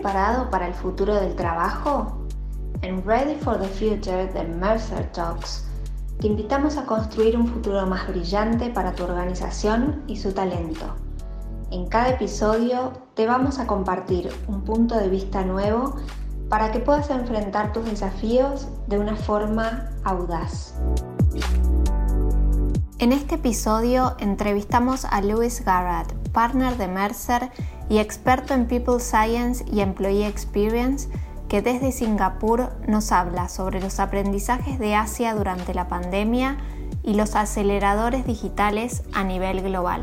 preparado para el futuro del trabajo? En Ready for the Future de Mercer Talks, te invitamos a construir un futuro más brillante para tu organización y su talento. En cada episodio te vamos a compartir un punto de vista nuevo para que puedas enfrentar tus desafíos de una forma audaz. En este episodio entrevistamos a Louis Garrett, partner de Mercer y experto en People Science y Employee Experience, que desde Singapur nos habla sobre los aprendizajes de Asia durante la pandemia y los aceleradores digitales a nivel global.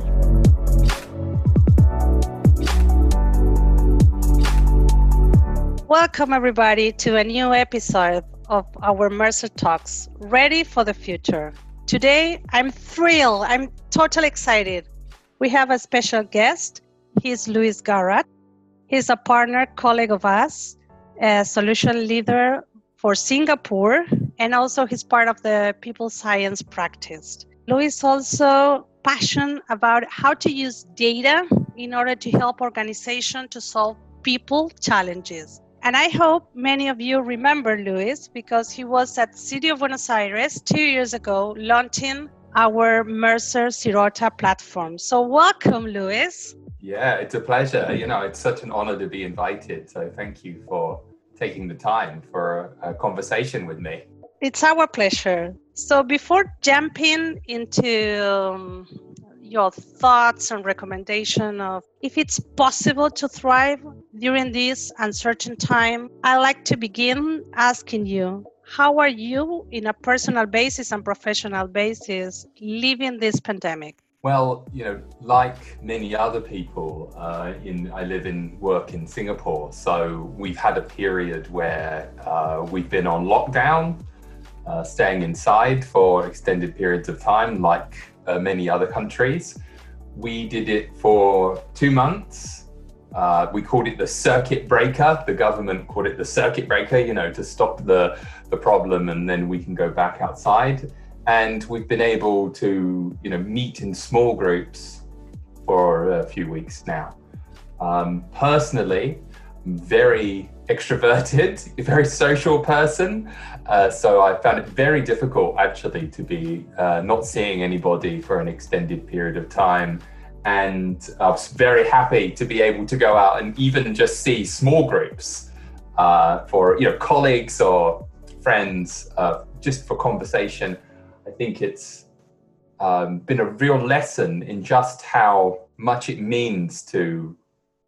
Welcome everybody to a new episode of our Mercer Talks, Ready for the Future. Today I'm thrilled, I'm totally excited. We have a special guest, He's Luis Garrad. He's a partner, colleague of us, a solution leader for Singapore, and also he's part of the people science practice. Luis also passionate about how to use data in order to help organizations to solve people challenges. And I hope many of you remember Luis because he was at City of Buenos Aires two years ago launching our Mercer Sirota platform. So welcome, Luis. Yeah, it's a pleasure. You know, it's such an honor to be invited. So thank you for taking the time for a, conversation with me. It's our pleasure. So before jumping into um, your thoughts and recommendation of if it's possible to thrive during this uncertain time, I'd like to begin asking you how are you in a personal basis and professional basis living this pandemic? Well, you know, like many other people, uh, in I live and work in Singapore, so we've had a period where uh, we've been on lockdown, uh, staying inside for extended periods of time, like uh, many other countries. We did it for two months. Uh, we called it the circuit breaker. The government called it the circuit breaker, you know, to stop the the problem, and then we can go back outside. And we've been able to you know meet in small groups for a few weeks now. Um, personally I'm very extroverted very social person uh, so i found it very difficult actually to be uh, not seeing anybody for an extended period of time and i was very happy to be able to go out and even just see small groups uh, for you know colleagues or friends uh, just for conversation I think it's um, been a real lesson in just how much it means to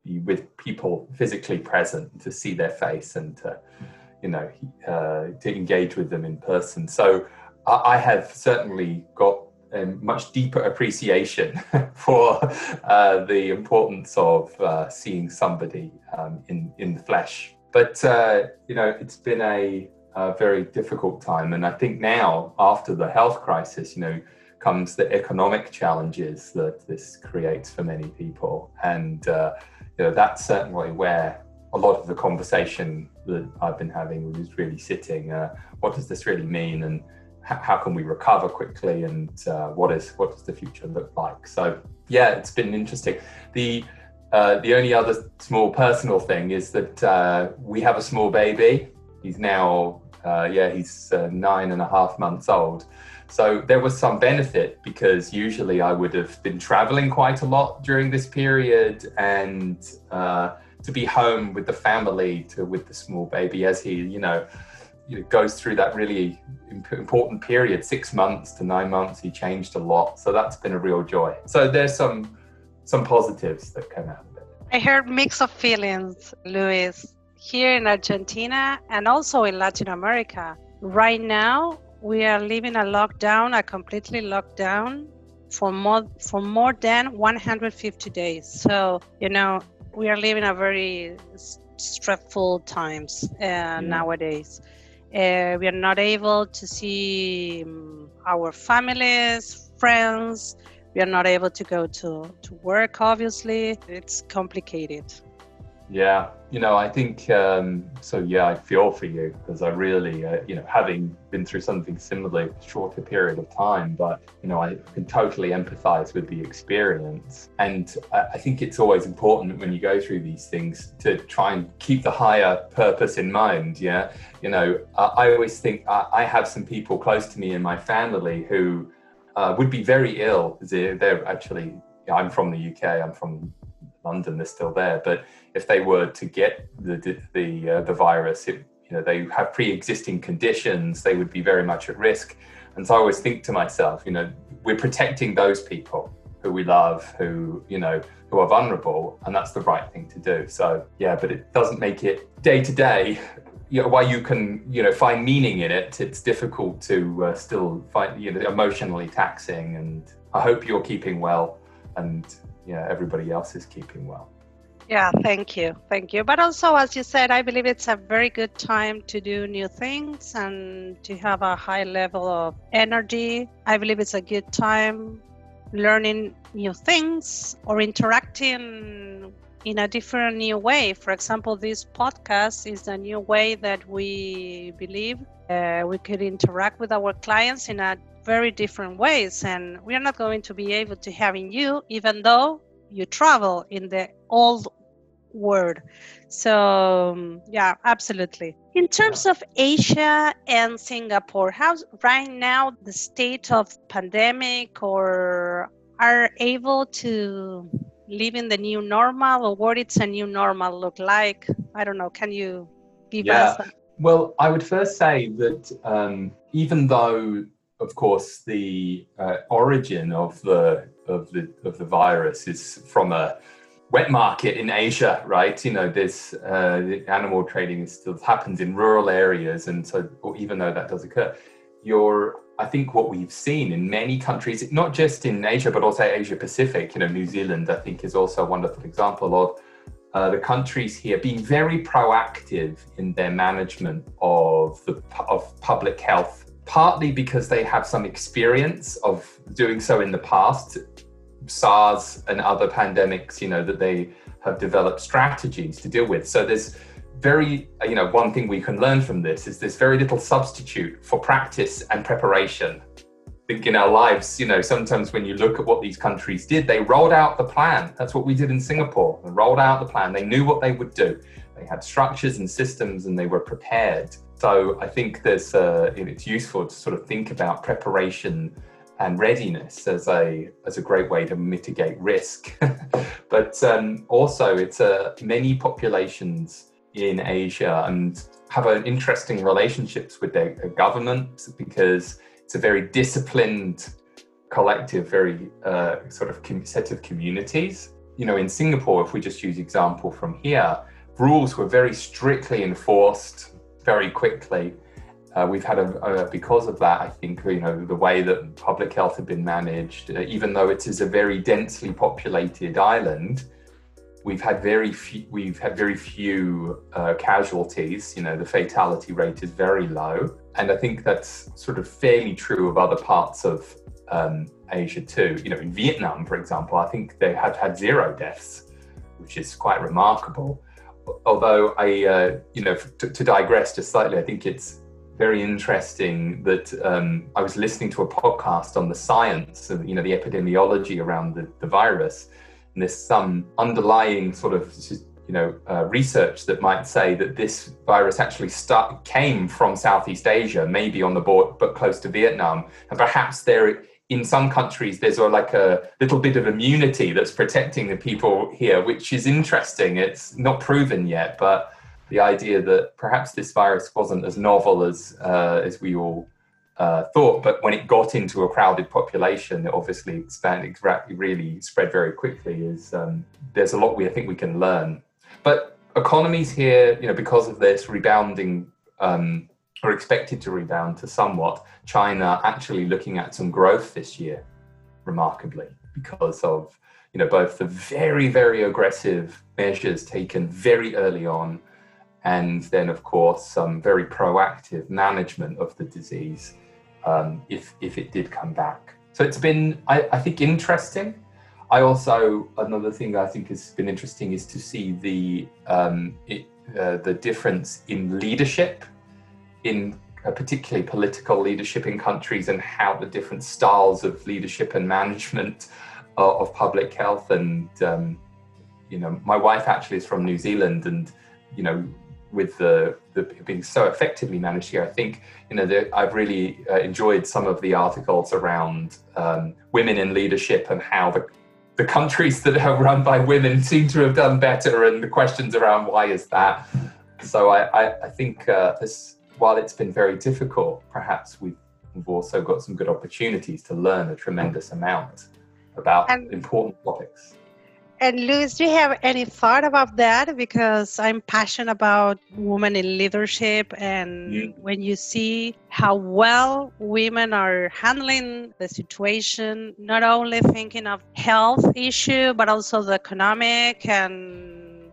be with people physically present, to see their face and to, you know, uh, to engage with them in person. So I, I have certainly got a much deeper appreciation for uh, the importance of uh, seeing somebody um, in in the flesh. But uh, you know, it's been a a very difficult time. And I think now, after the health crisis, you know, comes the economic challenges that this creates for many people. And, uh, you know, that's certainly where a lot of the conversation that I've been having is really sitting. Uh, what does this really mean? And how can we recover quickly? And uh, what is what does the future look like? So, yeah, it's been interesting. The uh, the only other small personal thing is that uh, we have a small baby He's now, uh, yeah, he's uh, nine and a half months old. So there was some benefit because usually I would have been traveling quite a lot during this period and uh, to be home with the family to with the small baby as he, you know, you know, goes through that really important period, six months to nine months. He changed a lot, so that's been a real joy. So there's some some positives that come out of it. I heard mix of feelings, Luis here in Argentina and also in Latin America. Right now, we are living a lockdown, a completely lockdown for more for more than 150 days. So you know we are living a very stressful times uh, yeah. nowadays. Uh, we are not able to see um, our families, friends. We are not able to go to, to work. Obviously, it's complicated. Yeah, you know, I think um, so. Yeah, I feel for you because I really, uh, you know, having been through something similar, shorter period of time, but you know, I can totally empathise with the experience. And I, I think it's always important when you go through these things to try and keep the higher purpose in mind. Yeah, you know, I always think I, I, have some people close to me in my family who uh, would be very ill. They're, they're actually. I'm from the UK. I'm from London. They're still there, but if they were to get the the uh, the virus, it, you know, they have pre-existing conditions, they would be very much at risk. And so I always think to myself, you know, we're protecting those people who we love, who you know, who are vulnerable, and that's the right thing to do. So yeah, but it doesn't make it day to day. You know, while you can, you know, find meaning in it, it's difficult to uh, still find, you know, emotionally taxing. And I hope you're keeping well, and yeah, everybody else is keeping well. Yeah, thank you. Thank you. But also, as you said, I believe it's a very good time to do new things and to have a high level of energy. I believe it's a good time learning new things or interacting in a different new way. For example, this podcast is a new way that we believe uh, we could interact with our clients in a very different ways. And we are not going to be able to have in you, even though you travel in the old world So um, yeah, absolutely. In terms of Asia and Singapore, how's right now the state of pandemic or are able to live in the new normal or what it's a new normal look like? I don't know. Can you give yeah. us? A- well, I would first say that um, even though, of course, the uh, origin of the of the of the virus is from a wet market in Asia, right? You know, this uh, animal trading still happens in rural areas, and so even though that does occur, you're I think what we've seen in many countries, not just in Asia but also Asia Pacific. You know, New Zealand I think is also a wonderful example of. Uh, the countries here being very proactive in their management of the of public health, partly because they have some experience of doing so in the past, SARS and other pandemics, you know, that they have developed strategies to deal with. So there's very, you know, one thing we can learn from this is there's very little substitute for practice and preparation. I think in our lives, you know, sometimes when you look at what these countries did, they rolled out the plan. That's what we did in Singapore. They rolled out the plan. They knew what they would do. They had structures and systems and they were prepared. So I think there's, uh, it's useful to sort of think about preparation and readiness as a as a great way to mitigate risk. but um, also, it's a many populations in Asia and have an interesting relationships with their, their government because it's a very disciplined collective, very uh, sort of set of communities. You know, in Singapore, if we just use example from here, rules were very strictly enforced very quickly uh, we've had a, a, because of that, I think you know the way that public health had been managed, uh, even though it is a very densely populated island, we've had very few, we've had very few uh, casualties. You know, the fatality rate is very low, and I think that's sort of fairly true of other parts of um, Asia too. You know, in Vietnam, for example, I think they have had zero deaths, which is quite remarkable. Although I, uh, you know, to, to digress just slightly, I think it's very interesting that um, I was listening to a podcast on the science of you know the epidemiology around the, the virus, and there's some underlying sort of you know uh, research that might say that this virus actually start, came from Southeast Asia, maybe on the border but close to Vietnam, and perhaps there in some countries there's a, like a little bit of immunity that's protecting the people here, which is interesting. It's not proven yet, but the idea that perhaps this virus wasn't as novel as uh, as we all uh, thought, but when it got into a crowded population, it obviously expanded, really spread very quickly. Is um, there's a lot we I think we can learn, but economies here, you know, because of this rebounding. Um, are expected to rebound to somewhat. China actually looking at some growth this year, remarkably, because of you know both the very very aggressive measures taken very early on and then of course some very proactive management of the disease um, if if it did come back. So it's been I, I think interesting. I also another thing I think has been interesting is to see the um, it, uh, the difference in leadership in particularly political leadership in countries and how the different styles of leadership and management of public health and um, you know my wife actually is from New Zealand and you know with the, the being so effectively managed here, I think you know the, I've really uh, enjoyed some of the articles around um, women in leadership and how the the countries that are run by women seem to have done better, and the questions around why is that. So I I, I think uh, this while it's been very difficult, perhaps we've, also got some good opportunities to learn a tremendous amount about important topics. And Luis, do you have any thought about that? Because I'm passionate about women in leadership, and yeah. when you see how well women are handling the situation, not only thinking of health issue, but also the economic and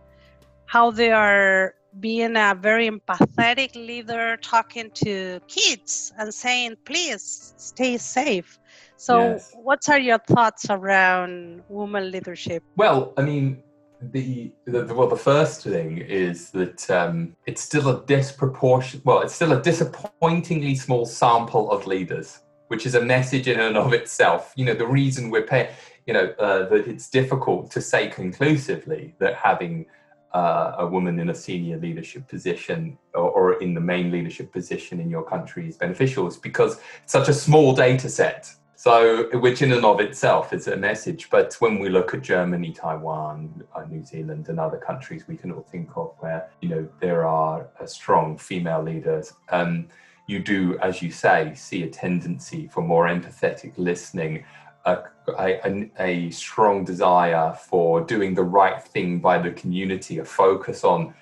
how they are being a very empathetic leader, talking to kids and saying, "Please stay safe." So, yes. what are your thoughts around women leadership? Well, I mean, the, the, well, the first thing is that um, it's still a disproportionate. Well, it's still a disappointingly small sample of leaders, which is a message in and of itself. You know, the reason we're paying, you know, uh, that it's difficult to say conclusively that having uh, a woman in a senior leadership position or, or, in the main leadership position in your country is beneficial is because it's such a small data set so, which in and of itself is a message. But when we look at Germany, Taiwan, uh, New Zealand, and other countries we can all think of where you know there are uh, strong female leaders, um, you do, as you say, see a tendency for more empathetic listening, a, a, a strong desire for doing the right thing by the community, a focus on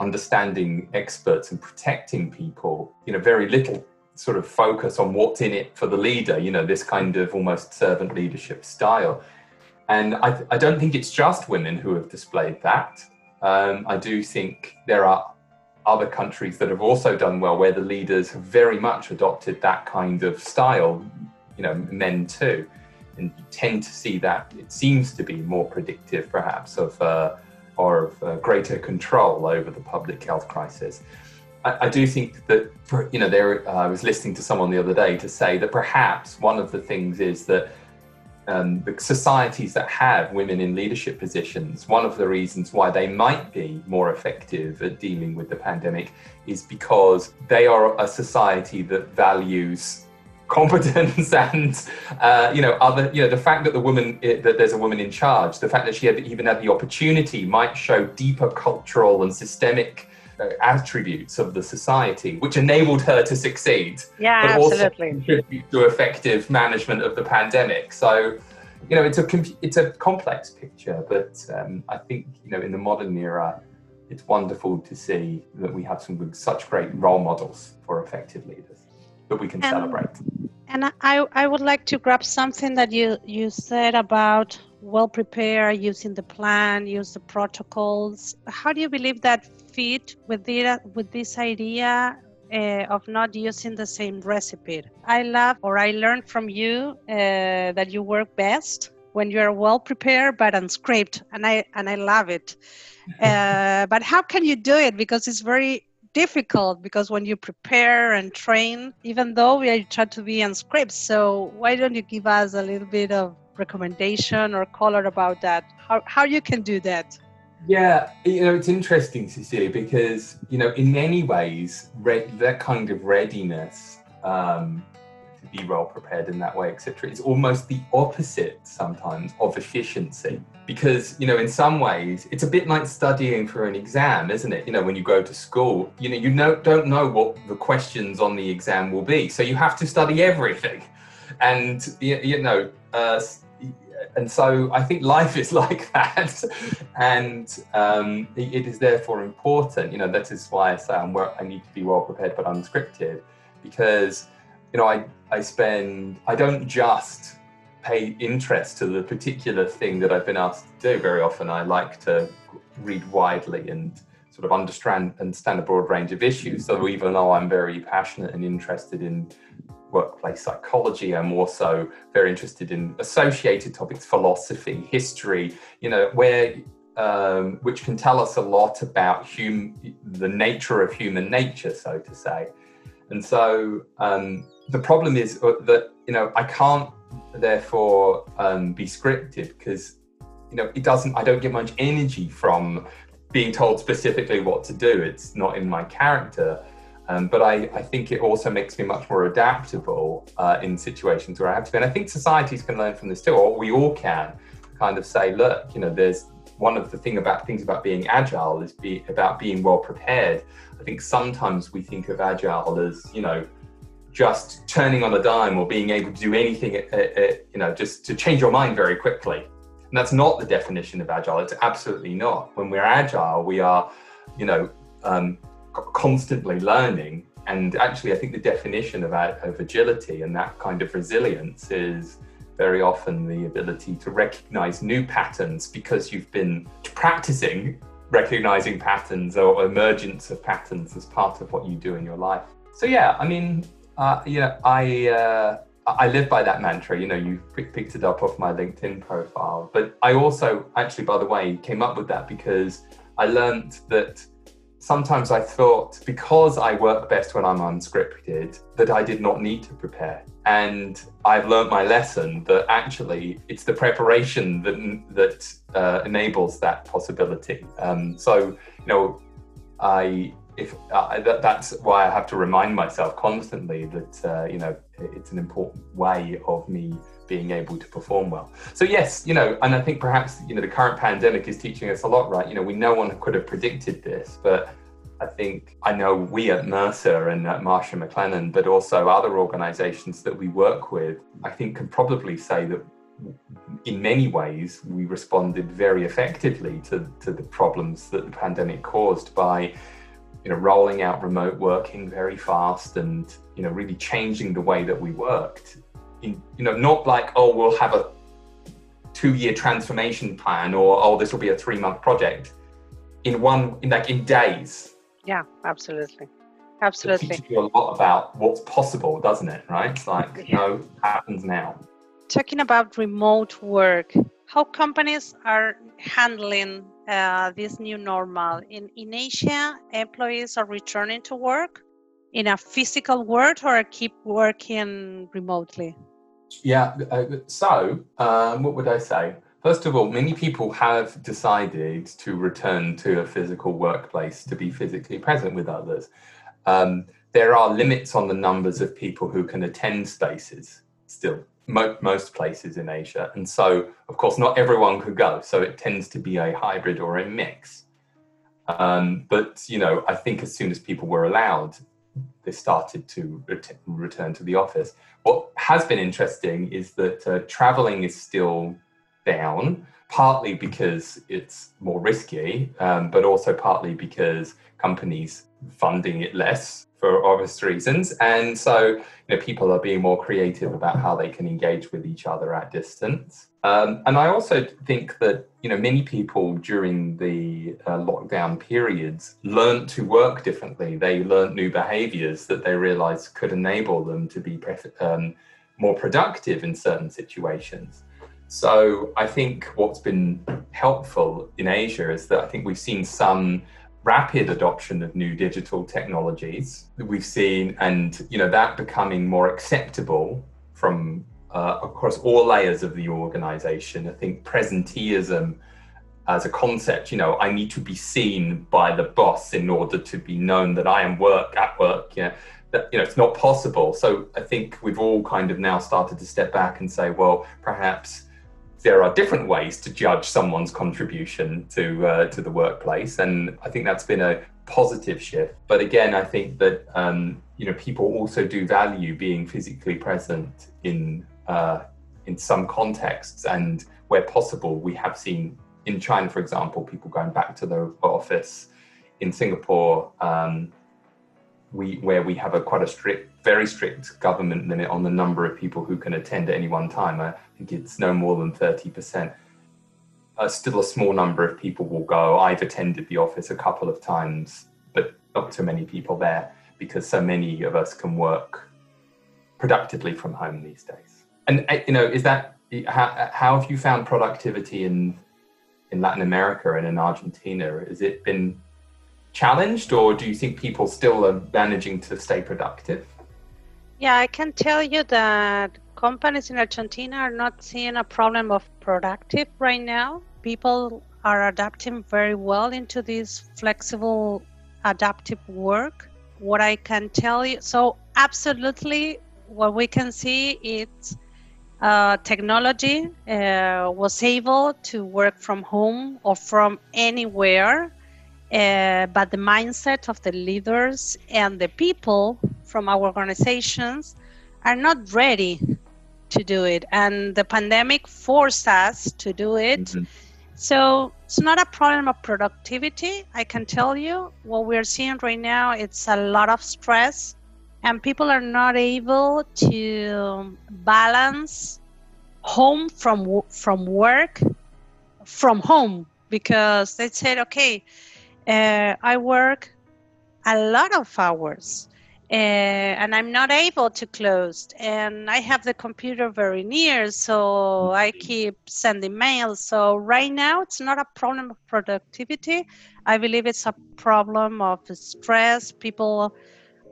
understanding experts and protecting people. You know, very little sort of focus on what's in it for the leader, you know, this kind of almost servant leadership style. And I, I don't think it's just women who have displayed that. Um, I do think there are other countries that have also done well where the leaders have very much adopted that kind of style, you know, men too. And you tend to see that it seems to be more predictive, perhaps, of uh, or of uh, greater control over the public health crisis. I, I do think that, for, you know, there. Uh, I was listening to someone the other day to say that perhaps one of the things is that um, the societies that have women in leadership positions, one of the reasons why they might be more effective at dealing with the pandemic is because they are a society that values competence and uh, you know other you know the fact that the woman that there's a woman in charge the fact that she had even had the opportunity might show deeper cultural and systemic uh, attributes of the society, which enabled her to succeed, yeah, but absolutely. also contribute to effective management of the pandemic. So, you know, it's a it's a complex picture, but um, I think you know in the modern era, it's wonderful to see that we have some such great role models for effective leaders that we can and, celebrate. And I, I would like to grab something that you, you said about well prepared, using the plan, use the protocols. How do you believe that fit with, the, with this idea uh, of not using the same recipe? I love or I learned from you uh, that you work best when you are well prepared but unscripted, and I and I love it. Uh, but how can you do it? Because it's very difficult because when you prepare and train, even though we are to be on script, so why don't you give us a little bit of recommendation or color about that? How, how you can do that? Yeah, you know, it's interesting, Cecilia, because, you know, in many ways, re- that kind of readiness um, be well prepared in that way, etc., It's almost the opposite sometimes of efficiency. Because, you know, in some ways, it's a bit like studying for an exam, isn't it? You know, when you go to school, you know, you know, don't know what the questions on the exam will be. So you have to study everything. And, you, know, uh, and so I think life is like that, and um, it is therefore important. You know, that is why I say I'm well, I need to be well prepared but unscripted, because you know I I spend I don't just pay interest to the particular thing that I've been asked to do. Very often, I like to read widely and sort of understand understand a broad range of issues. So even though I'm very passionate and interested in workplace psychology. I'm also very interested in associated topics, philosophy, history, you know, where um, which can tell us a lot about hum- the nature of human nature, so to say. And so um, the problem is uh, that you know I can't therefore um, be scripted because you know it doesn't. I don't get much energy from being told specifically what to do. It's not in my character. Um, but I, I, think it also makes me much more adaptable uh, in situations where I have to be. And I think societies can learn from this too, or we all can kind of say, look, you know, there's one of the thing about things about being agile is be about being well prepared. I think sometimes we think of agile as, you know, just turning on a dime or being able to do anything, uh, uh, you know, just to change your mind very quickly. And that's not the definition of agile. It's absolutely not. When we're agile, we are, you know, um, constantly learning. And actually, I think the definition of, of agility and that kind of resilience is very often the ability to recognize new patterns because you've been practicing recognizing patterns or emergence of patterns as part of what you do in your life. So yeah, I mean, uh, you know, I uh, I live by that mantra. You know, you picked it up off my LinkedIn profile, but I also actually, by the way, came up with that because I learned that sometimes I thought because I work best when I'm unscripted that I did not need to prepare. And I've learned my lesson that actually it's the preparation that that uh, enables that possibility. Um, so you know, I if uh, that, that's why I have to remind myself constantly that uh, you know it's an important way of me being able to perform well. So yes, you know, and I think perhaps you know the current pandemic is teaching us a lot, right? You know, we no one could have predicted this, but I think I know we at Mercer and at Marsh and McLennan, but also other organisations that we work with, I think can probably say that in many ways we responded very effectively to, to the problems that the pandemic caused by you know rolling out remote working very fast and you know really changing the way that we worked in, you know, not like, oh, we'll have a two year transformation plan or, oh, this will be a three month project in one, in like in days. Yeah, absolutely. Absolutely. It teaches you a lot about what's possible, doesn't it? Right? like, yeah. you know, happens now. Talking about remote work, how companies are handling uh, this new normal. In, in Asia, employees are returning to work in a physical world or keep working remotely? Yeah, uh, so um, what would I say? First of all, many people have decided to return to a physical workplace to be physically present with others. Um, there are limits on the numbers of people who can attend spaces still, mo- most places in Asia. And so, of course, not everyone could go. So it tends to be a hybrid or a mix. Um, but, you know, I think as soon as people were allowed, they started to ret- return to the office. What has been interesting is that uh, traveling is still down, partly because it's more risky, um, but also partly because companies funding it less for obvious reasons. And so, you know, people are being more creative about how they can engage with each other at distance. Um, and I also think that you know many people during the uh, lockdown periods learned to work differently. They learned new behaviors that they realized could enable them to be um, more productive in certain situations. So I think what's been helpful in Asia is that I think we've seen some rapid adoption of new digital technologies that we've seen, and you know that becoming more acceptable from uh, across all layers of the organization. I think presenteeism as a concept, you know, I need to be seen by the boss in order to be known that I am work at work. Yeah, that you know, it's not possible. So I think we've all kind of now started to step back and say, well, perhaps there are different ways to judge someone's contribution to uh, to the workplace, and I think that's been a positive shift. But again, I think that um, you know people also do value being physically present in uh, in some contexts, and where possible, we have seen in China, for example, people going back to the office. In Singapore, um, we where we have a quite a strict, very strict government limit on the number of people who can attend at any one time. I think it's no more than thirty percent. Uh, still, a small number of people will go. I've attended the office a couple of times, but not too many people there because so many of us can work productively from home these days. And uh, you know, is that how, how have you found productivity in in Latin America and in Argentina? Has it been challenged, or do you think people still are managing to stay productive? Yeah, I can tell you that companies in Argentina are not seeing a problem of productive right now. People are adapting very well into this flexible adaptive work. What I can tell you, so absolutely, what we can see is uh, technology uh, was able to work from home or from anywhere, uh, but the mindset of the leaders and the people from our organizations are not ready to do it. And the pandemic forced us to do it. Mm-hmm. So it's not a problem of productivity. I can tell you what we're seeing right now, it's a lot of stress and people are not able to balance home from from work from home because they said okay uh, i work a lot of hours uh, and i'm not able to close and i have the computer very near so i keep sending mails so right now it's not a problem of productivity i believe it's a problem of stress people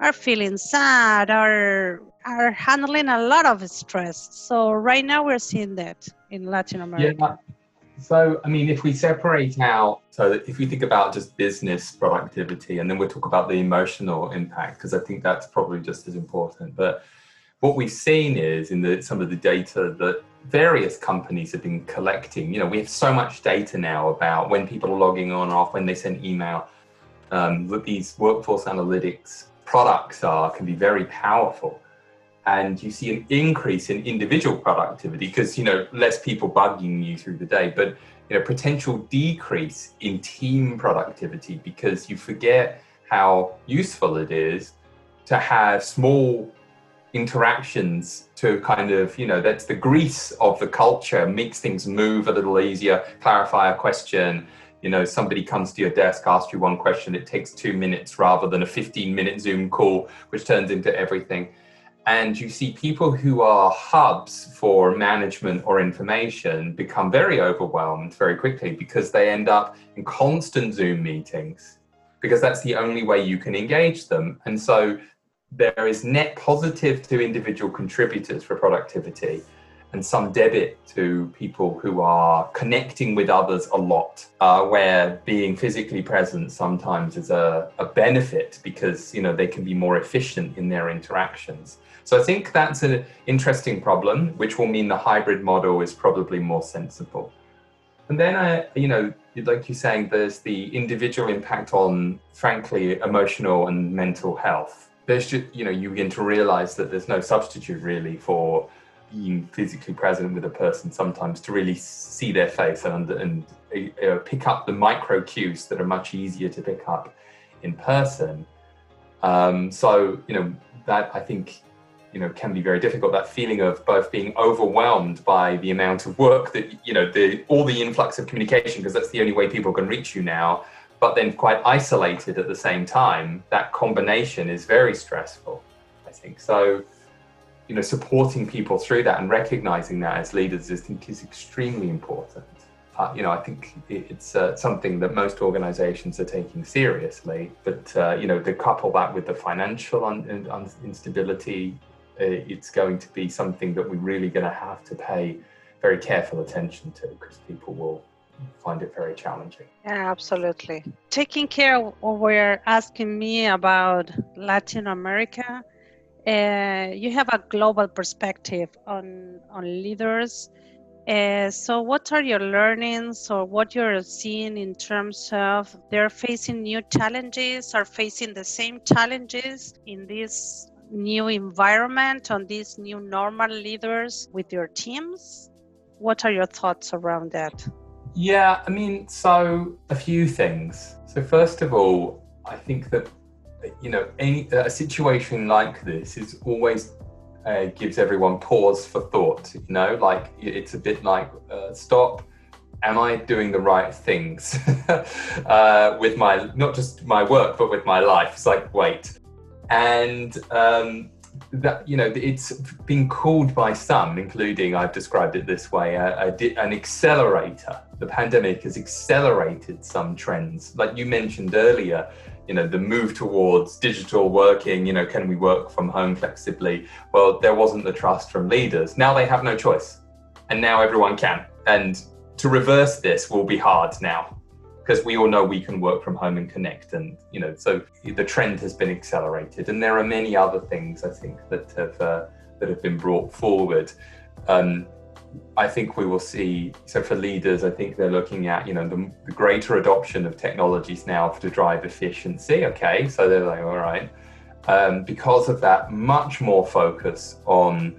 are feeling sad, are are handling a lot of stress. So right now we're seeing that in Latin America. Yeah. So I mean, if we separate out, so if we think about just business productivity, and then we'll talk about the emotional impact, because I think that's probably just as important. But what we've seen is in the, some of the data that various companies have been collecting. You know, we have so much data now about when people are logging on off, when they send email. Um, these workforce analytics products are can be very powerful and you see an increase in individual productivity because you know less people bugging you through the day but you know potential decrease in team productivity because you forget how useful it is to have small interactions to kind of you know that's the grease of the culture makes things move a little easier clarify a question. You know somebody comes to your desk asks you one question it takes two minutes rather than a 15 minute zoom call which turns into everything and you see people who are hubs for management or information become very overwhelmed very quickly because they end up in constant zoom meetings because that's the only way you can engage them. And so there is net positive to individual contributors for productivity and some debit to people who are connecting with others a lot, uh, where being physically present sometimes is a, a benefit because you know they can be more efficient in their interactions. So I think that's an interesting problem, which will mean the hybrid model is probably more sensible. And then I, you know, like you're saying, there's the individual impact on, frankly, emotional and mental health. There's just, you know, you begin to realize that there's no substitute really for being physically present with a person sometimes to really see their face and, and uh, pick up the micro cues that are much easier to pick up in person. Um, so, you know, that I think, you know, can be very difficult. That feeling of both being overwhelmed by the amount of work that, you know, the all the influx of communication, because that's the only way people can reach you now, but then quite isolated at the same time. That combination is very stressful, I think. So, you know, supporting people through that and recognizing that as leaders, I think, is extremely important. Uh, you know, I think it's uh, something that most organizations are taking seriously. But, uh, you know, to couple that with the financial un- un- instability, uh, it's going to be something that we're really going to have to pay very careful attention to because people will find it very challenging. Yeah, absolutely. Taking care of what we're asking me about Latin America, uh, you have a global perspective on on leaders. Uh, so, what are your learnings, or what you're seeing in terms of they're facing new challenges, or facing the same challenges in this new environment, on these new normal leaders with your teams? What are your thoughts around that? Yeah, I mean, so a few things. So, first of all, I think that you know, any, a situation like this is always uh, gives everyone pause for thought. You know, like it's a bit like uh, stop. Am I doing the right things uh, with my not just my work but with my life? It's like wait, and um, that you know it's been called by some, including I've described it this way, a, a, an accelerator. The pandemic has accelerated some trends, like you mentioned earlier. You know, the move towards digital working. You know, can we work from home flexibly? Well, there wasn't the trust from leaders. Now they have no choice, and now everyone can. And to reverse this will be hard now because we all know we can work from home and connect and you know so the trend has been accelerated and there are many other things i think that have uh, that have been brought forward um, i think we will see so for leaders i think they're looking at you know the, the greater adoption of technologies now to drive efficiency okay so they're like all right um, because of that much more focus on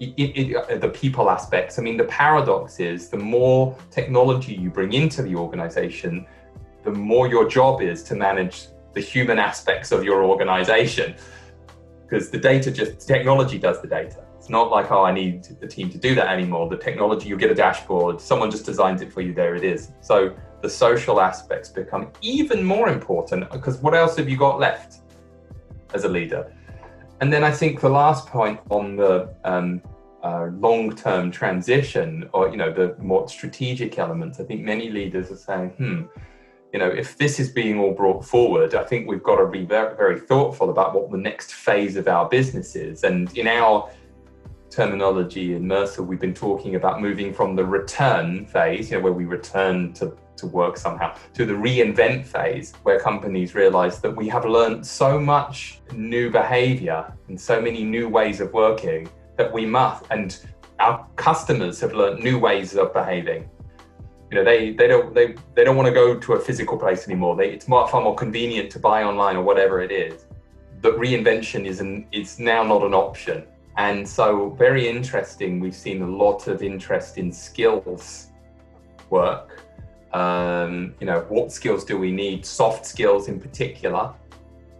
it, it, the people aspects. I mean, the paradox is the more technology you bring into the organization, the more your job is to manage the human aspects of your organization. Because the data just, technology does the data. Not like, oh, I need the team to do that anymore. The technology, you get a dashboard, someone just designs it for you, there it is. So the social aspects become even more important because what else have you got left as a leader? And then I think the last point on the um, uh, long-term transition, or you know, the more strategic elements, I think many leaders are saying, "Hmm, you know, if this is being all brought forward, I think we've got to be very, very thoughtful about what the next phase of our business is." And in our terminology in Mercer, we've been talking about moving from the return phase, you know, where we return to to work somehow to the reinvent phase where companies realize that we have learned so much new behavior and so many new ways of working that we must and our customers have learned new ways of behaving. You know they they don't they, they don't want to go to a physical place anymore. They, it's more, far more convenient to buy online or whatever it is. But reinvention is an it's now not an option and so very interesting we've seen a lot of interest in skills work um, you know, what skills do we need? Soft skills in particular.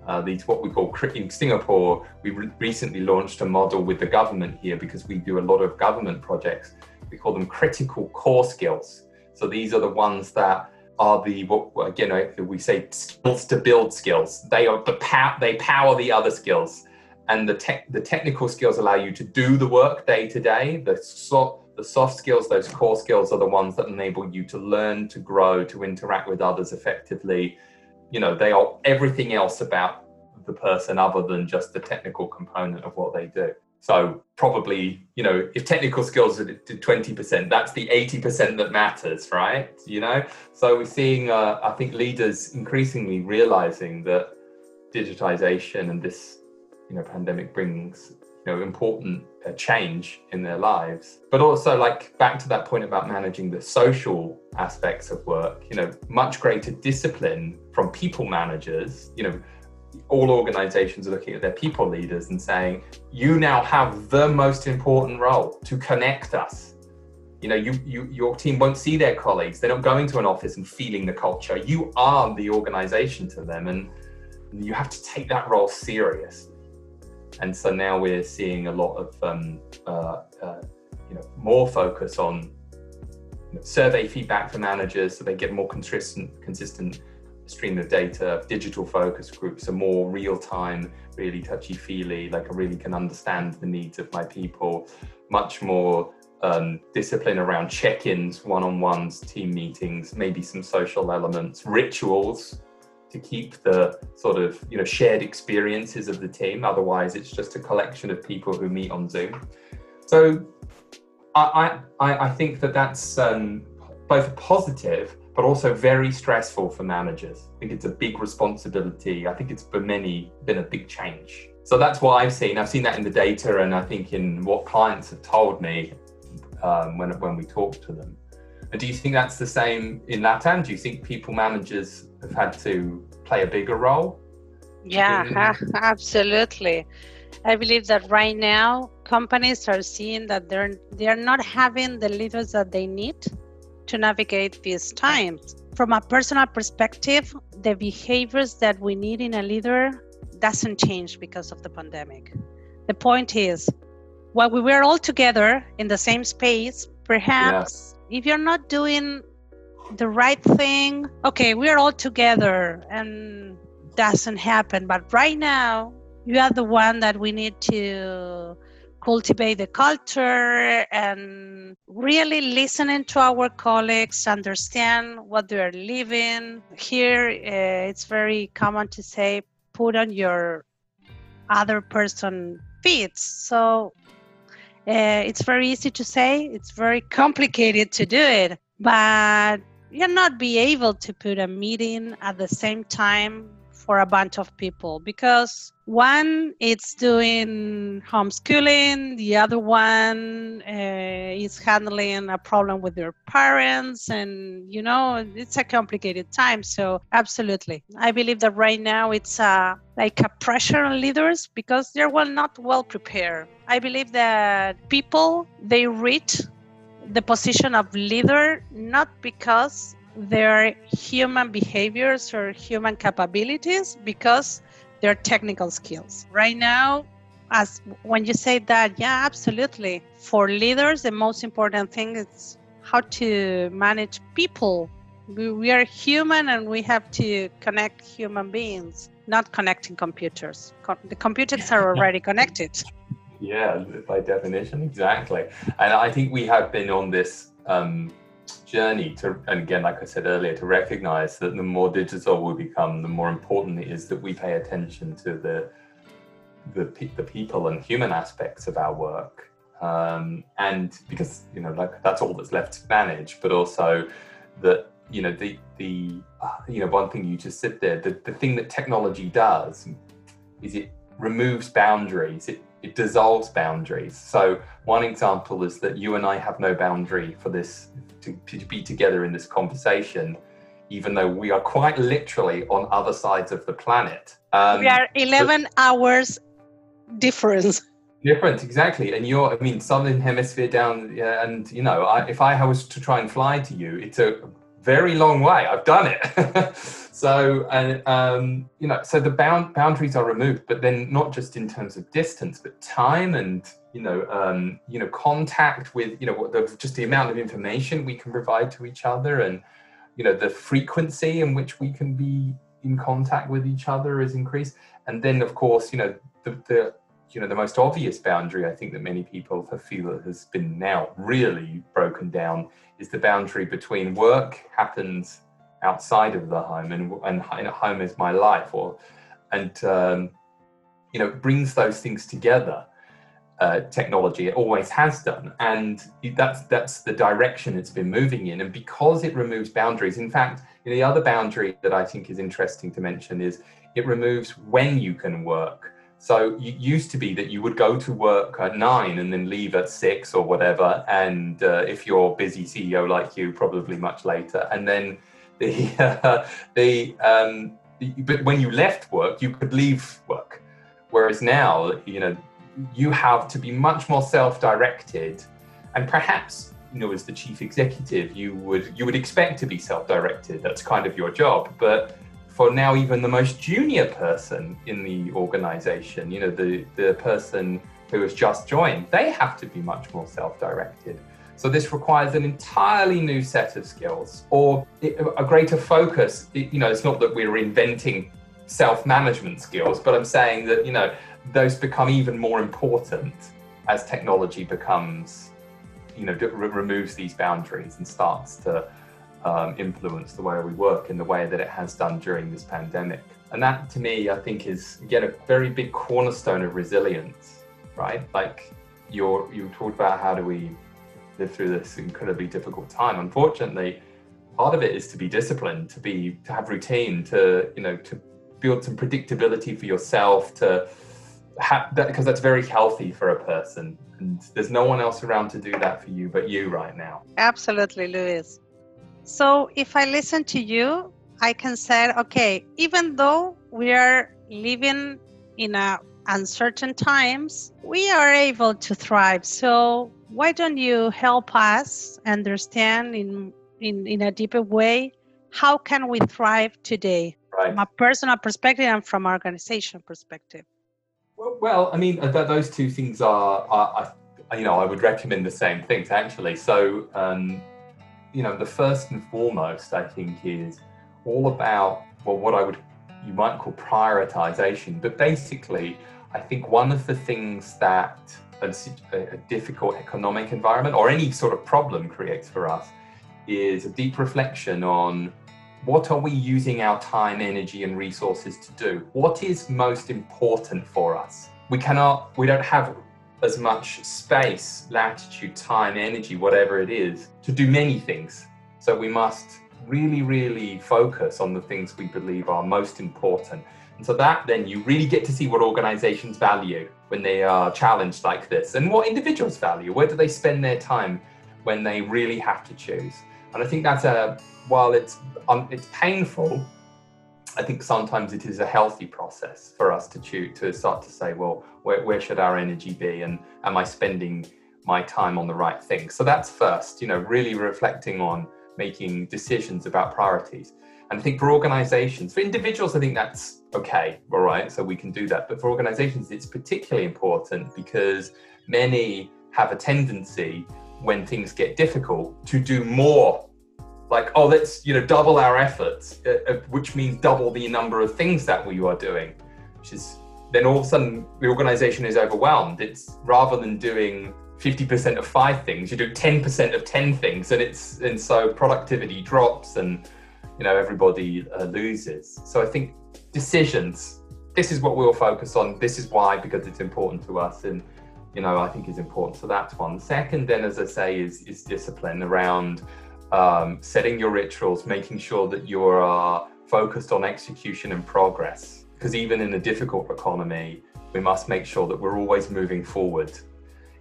Uh, these what we call in Singapore. We re- recently launched a model with the government here because we do a lot of government projects. We call them critical core skills. So these are the ones that are the what again we say skills to build skills. They are the power. They power the other skills, and the tech the technical skills allow you to do the work day to day. The so the soft skills, those core skills, are the ones that enable you to learn, to grow, to interact with others effectively. You know, they are everything else about the person other than just the technical component of what they do. So probably, you know, if technical skills are 20%, that's the 80% that matters, right? You know, so we're seeing, uh, I think, leaders increasingly realizing that digitization and this, you know, pandemic brings you know important uh, change in their lives. But also like back to that point about managing the social aspects of work you know much greater discipline from people managers you know all organizations are looking at their people leaders and saying you now have the most important role to connect us. You know you, you your team won't see their colleagues. They're not going to an office and feeling the culture. You are the organization to them and you have to take that role serious and so now we're seeing a lot of um, uh, uh, you know more focus on survey feedback for managers so they get more consistent consistent stream of data digital focus groups are more real time really touchy feely like i really can understand the needs of my people. Much more um, discipline around check-ins one-on-ones team meetings maybe some social elements rituals to keep the sort of you know shared experiences of the team. Otherwise, it's just a collection of people who meet on Zoom. So I I, I think that that's um, both positive but also very stressful for managers. I think it's a big responsibility. I think it's for many been a big change. So that's what I've seen. I've seen that in the data, and I think in what clients have told me um, when when we talk to them. And do you think that's the same in LATAM? Do you think people managers have had to play a bigger role? Yeah, absolutely. I believe that right now companies are seeing that they're they're not having the leaders that they need to navigate these times. From a personal perspective, the behaviors that we need in a leader doesn't change because of the pandemic. The point is, while we were all together in the same space, perhaps if you're not doing the right thing okay we're all together and doesn't happen but right now you are the one that we need to cultivate the culture and really listening to our colleagues, understand what they are living. Here, uh, it's very common to say, put on your other person feet. So uh, it's very easy to say, it's very complicated to do it, but you'll not be able to put a meeting at the same time for a bunch of people because one it's doing homeschooling. The other one uh, is handling a problem with their parents. And you know it's a complicated time so absolutely. I believe that right now it's uh, like a pressure on leaders because they're well not well prepared. I believe that people they reach the position of leader not because their human behaviors or human capabilities because they're technical skills. Right now, as when you say that, yeah, absolutely. For leaders, the most important thing is how to manage people. We, we are human and we have to connect human beings, not connecting computers. Co- the computers are already connected. Yeah, by definition, exactly. And I think we have been on this um, journey to, and again, like I said earlier, to recognize that the more digital we become, the more important it is that we pay attention to the the, the people and human aspects of our work. Um, and because you know, like that's all that's left to manage, but also that you know the the uh, you know one thing you just said there, the, the thing that technology does is it removes boundaries. It it dissolves boundaries. So one example is that you and I have no boundary for this to, to be together in this conversation, even though we are quite literally on other sides of the planet. Um, we are 11 but, hours difference. Difference exactly. And you're, I mean, southern hemisphere down, yeah, and you know, I, if I was to try and fly to you, it's a very long way. I've done it. so, and um, you know, so the bound, boundaries are removed, but then not just in terms of distance, but time and you know, um, you know, contact with you know, what the, just the amount of information we can provide to each other, and you know, the frequency in which we can be in contact with each other is increased. And then, of course, you know, the, the you know the most obvious boundary I think that many people have feel has been now really broken down is the boundary between work happens outside of the home and and home is my life or and um, you know brings those things together. Uh, technology it always has done. And that's that's the direction it's been moving in. And because it removes boundaries in fact the other boundary that i think is interesting to mention is it removes when you can work so it used to be that you would go to work at nine and then leave at six or whatever. And uh, if you're a busy CEO like you, probably much later. And then the uh, the um, but when you left work, you could leave work. Whereas now, you know, you have to be much more self-directed, and perhaps you know, as the chief executive, you would you would expect to be self-directed. That's kind of your job, but for now even the most junior person in the organization, you know, the, the person who has just joined, they have to be much more self-directed. So this requires an entirely new set of skills or a greater focus. You know, it's not that we're inventing self-management skills, but I'm saying that, you know, those become even more important as technology becomes, you know, removes these boundaries and starts to um, influence the way we work in the way that it has done during this pandemic. And that to me, I think is again a very big cornerstone of resilience, right? Like you're, you talked about how do we live through this incredibly difficult time. Unfortunately, part of it is to be disciplined, to be to have routine, to you know to build some predictability for yourself, to have that because that's very healthy for a person. And there's no one else around to do that for you but you right now. Absolutely, Luis. So if I listen to you, I can say, okay, even though we are living in a uncertain times, we are able to thrive. So why don't you help us understand in in, in a deeper way how can we thrive today right. from a personal perspective and from an organization perspective? Well, well I mean, those two things are, are, are, you know, I would recommend the same things actually. So um, you know, the first and foremost, I think, is all about well, what I would you might call prioritization. But basically, I think one of the things that a, a difficult economic environment or any sort of problem creates for us is a deep reflection on what are we using our time, energy, and resources to do? What is most important for us? We cannot, we don't have as much space, latitude, time, energy, whatever it is, to do many things. So we must really, really focus on the things we believe are most important. And so that then you really get to see what organizations value when they are challenged like this and what individuals value. Where do they spend their time when they really have to choose? And I think that's a, while it's, um, it's painful, I think sometimes it is a healthy process for us to choose to start to say, well, where, where should our energy be, and am I spending my time on the right thing. So that's first, you know, really reflecting on making decisions about priorities. And I think for organizations, for individuals, I think that's okay, all right, so we can do that. But for organizations, it's particularly important because many have a tendency when things get difficult to do more like oh let's you know double our efforts uh, uh, which means double the number of things that we are doing which is then all of a sudden the organization is overwhelmed it's rather than doing 50% of five things you do 10% of 10 things and it's and so productivity drops and you know everybody uh, loses so i think decisions this is what we'll focus on this is why because it's important to us and you know i think is important so that's one second then as i say is is discipline around um, setting your rituals, making sure that you are focused on execution and progress. Because even in a difficult economy, we must make sure that we're always moving forward.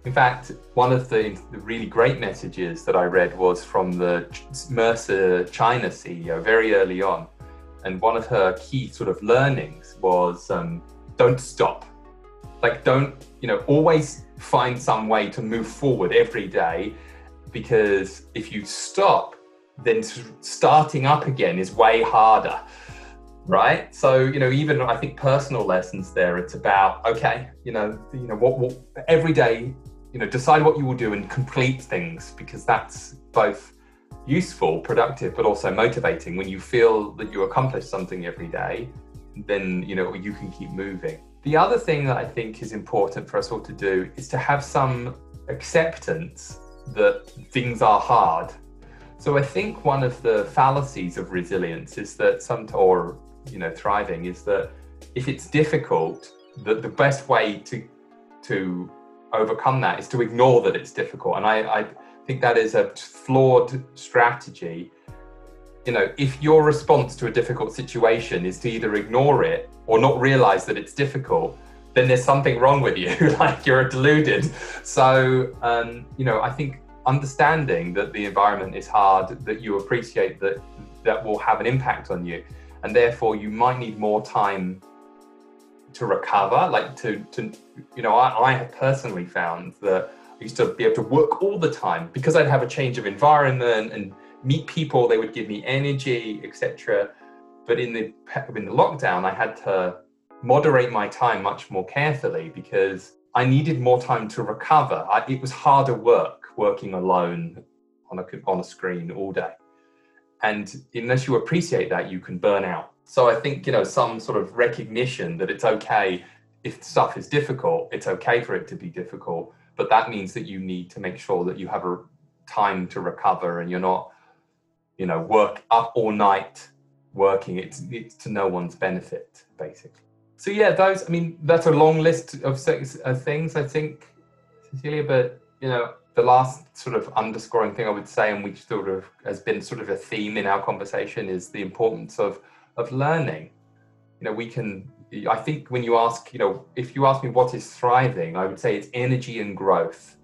In fact, one of the, the really great messages that I read was from the Mercer China CEO very early on. And one of her key sort of learnings was um, don't stop. Like, don't, you know, always find some way to move forward every day because if you stop, then starting up again is way harder, right? So you know, even I think personal lessons there. It's about okay, you know, you know what, what every day, you know, decide what you will do and complete things because that's both useful, productive, but also motivating. When you feel that you accomplish something every day, then you know you can keep moving. The other thing that I think is important for us all to do is to have some acceptance that things are hard. So I think one of the fallacies of resilience is that some or you know thriving is that if it's difficult, that the best way to to overcome that is to ignore that it's difficult. And I, I think that is a flawed strategy. You know, if your response to a difficult situation is to either ignore it or not realize that it's difficult, then there's something wrong with you, like you're deluded. So, um, you know, I think understanding that the environment is hard, that you appreciate that that will have an impact on you, and therefore you might need more time to recover. Like to, to you know, I, I have personally found that I used to be able to work all the time because I'd have a change of environment and meet people. They would give me energy, etc. But in the in the lockdown, I had to moderate my time much more carefully because I needed more time to recover. I, it was harder work working alone on a, on a screen all day. And unless you appreciate that, you can burn out. So I think, you know, some sort of recognition that it's okay if stuff is difficult, it's okay for it to be difficult. But that means that you need to make sure that you have a time to recover and you're not, you know, work up all night working. It's, it's to no one's benefit, basically so yeah, those. I mean, that's a long list of, of uh, things. I think, Cecilia, but you know, the last sort of underscoring thing I would say, and which sort of has been sort of a theme in our conversation, is the importance of of learning. You know, we can. I think when you ask, you know, if you ask me what is thriving, I would say it's energy and growth.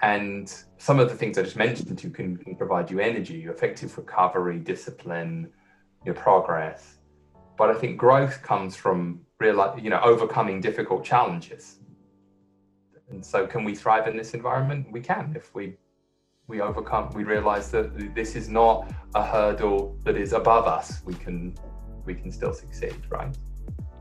And some of the things I just mentioned to you can, can provide you energy, effective recovery, discipline, your progress but I think growth comes from real, you know, overcoming difficult challenges. And so, can we thrive in this environment? We can if we we overcome. We realize that this is not a hurdle that is above us. We can we can still succeed, right?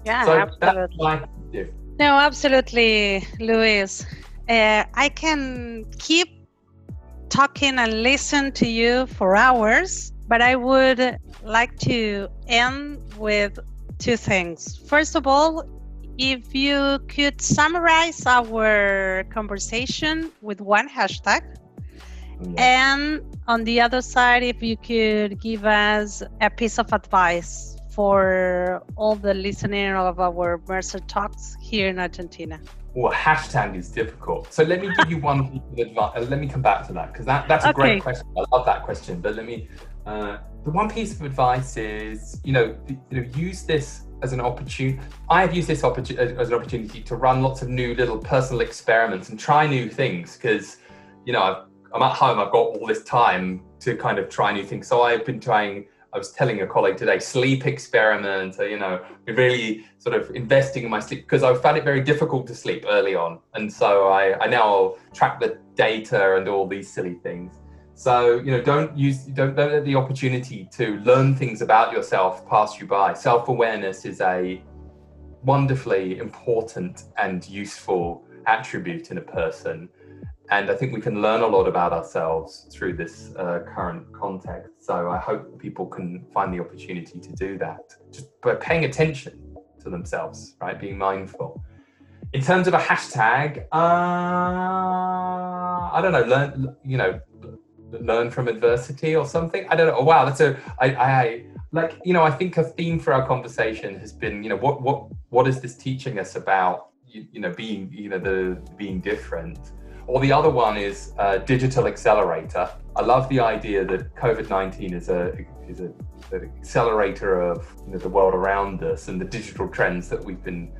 Yeah, so absolutely. No, absolutely, Luis. Uh, I can keep talking and listen to you for hours but I would like to end with two things. First of all, if you could summarize our conversation with one hashtag, yeah. and on the other side, if you could give us a piece of advice for all the listening of our Mercer Talks here in Argentina. Well, hashtag is difficult. So let me give you one piece of advice. Uh, let me come back to that because that, that's a okay. great question. I love that question. But let me, uh, the one piece of advice is, you know, you know, use this as an opportunity. I have used this opportunity as an opportunity to run lots of new little personal experiments and try new things because, you know, i I'm at home. I've got all this time to kind of try new things. So I've been trying I was telling a colleague today, sleep experiment, you know, we're really sort of investing in my sleep because I found it very difficult to sleep early on. And so I, I now track the data and all these silly things. So, you know, don't use, don't, don't let the opportunity to learn things about yourself pass you by. Self awareness is a wonderfully important and useful attribute in a person and I think we can learn a lot about ourselves through this uh, current context. So I hope people can find the opportunity to do that just by paying attention to themselves, right? Being mindful. In terms of a hashtag, uh, I don't know, learn, you know, learn from adversity or something. I don't know. Oh, wow, that's a, I, I, like, you know, I think a theme for our conversation has been, you know, what, what, what is this teaching us about, you, you know, being, you know, the being different or the other one is a digital accelerator. I love the idea that COVID 19 is a is a, an accelerator of you know, the world around us and the digital trends that we've been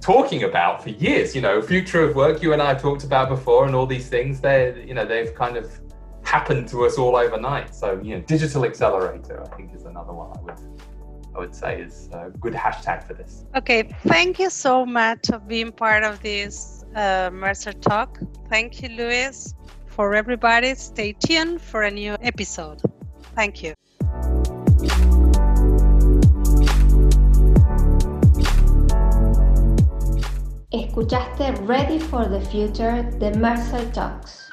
talking about for years. You know, future of work you and I have talked about before, and all these things. They you know they've kind of happened to us all overnight. So you know, digital accelerator I think is another one I would I would say is a good hashtag for this. Okay, thank you so much for being part of this uh, Mercer Talk. Thank you, Luis. For everybody, stay tuned for a new episode. Thank you. Escuchaste Ready for the Future de Mercer Talks.